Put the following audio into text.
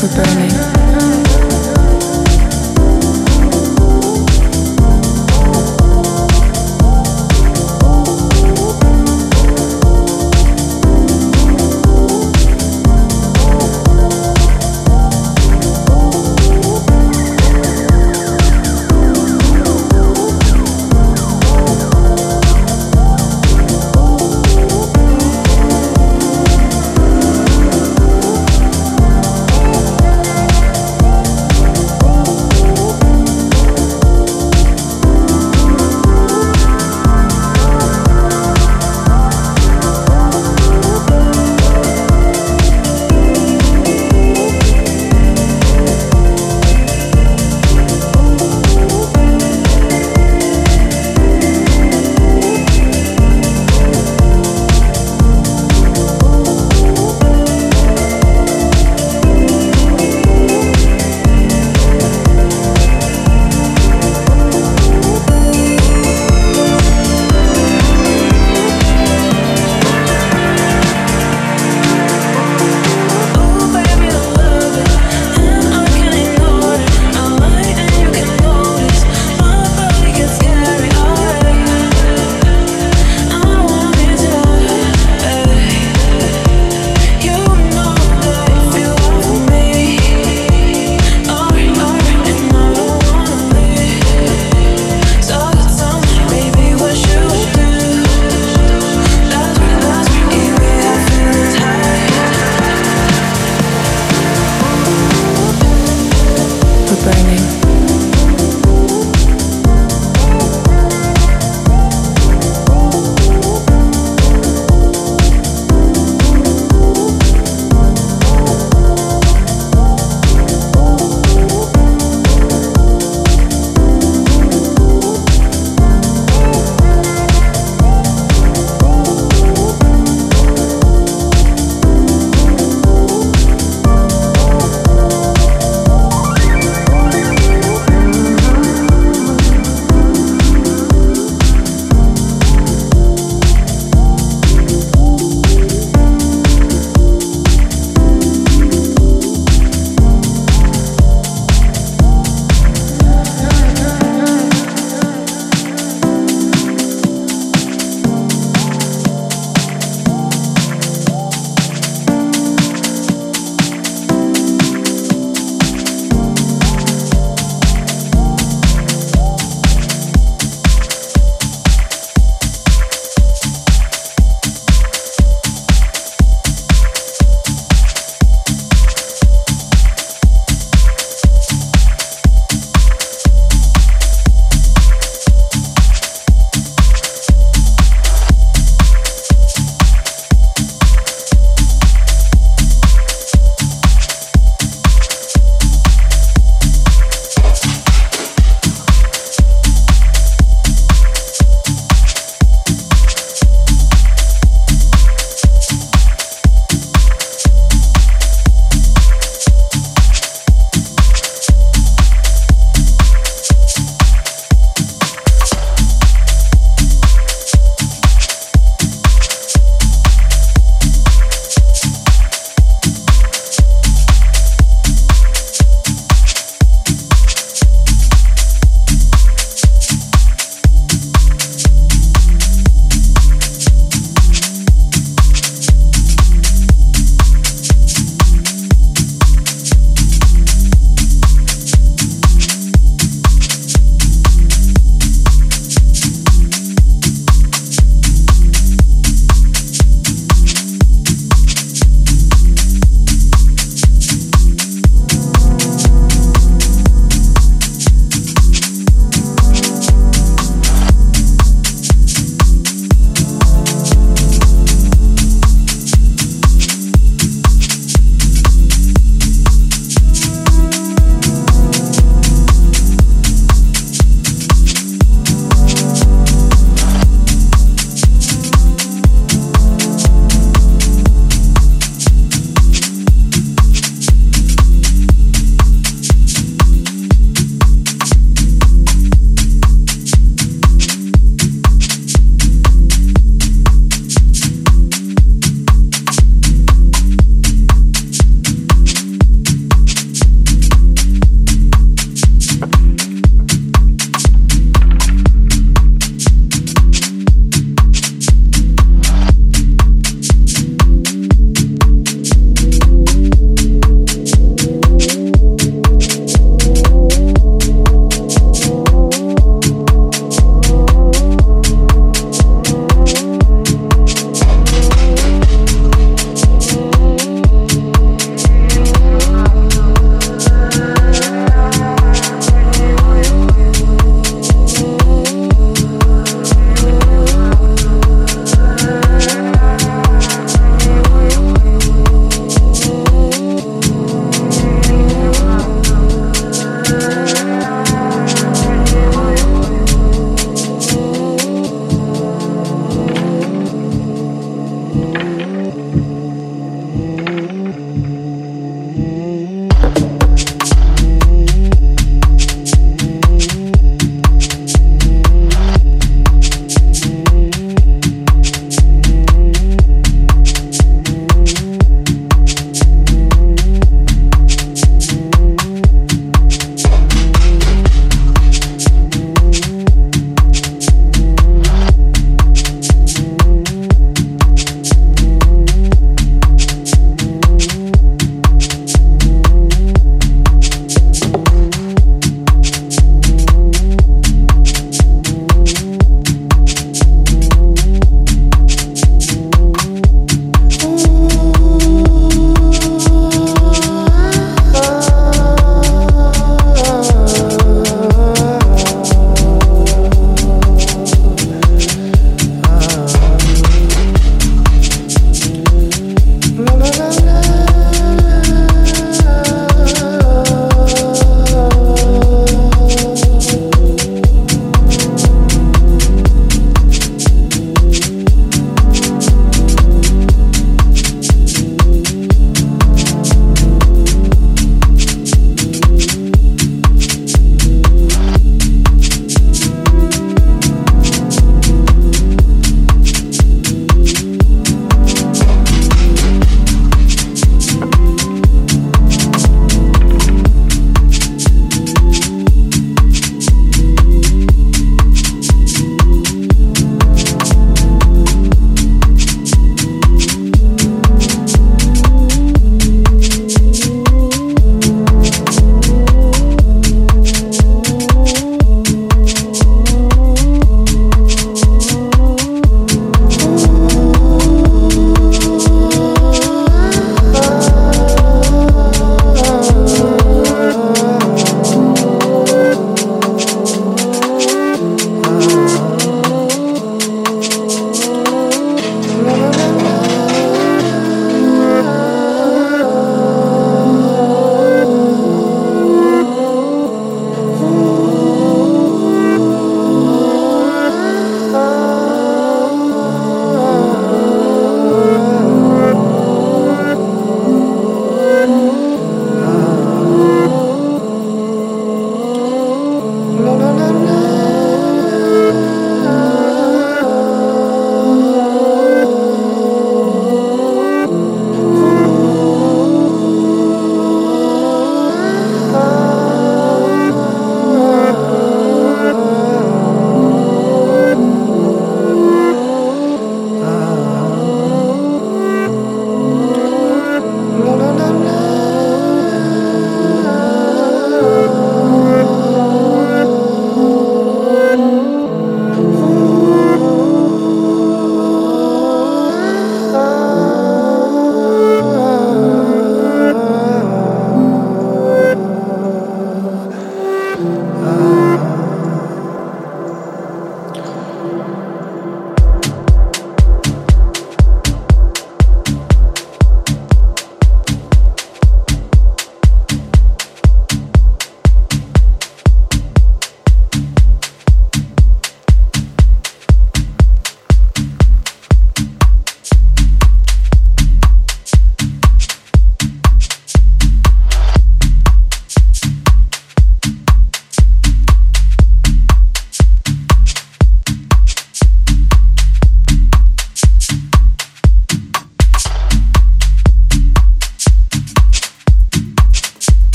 for burning.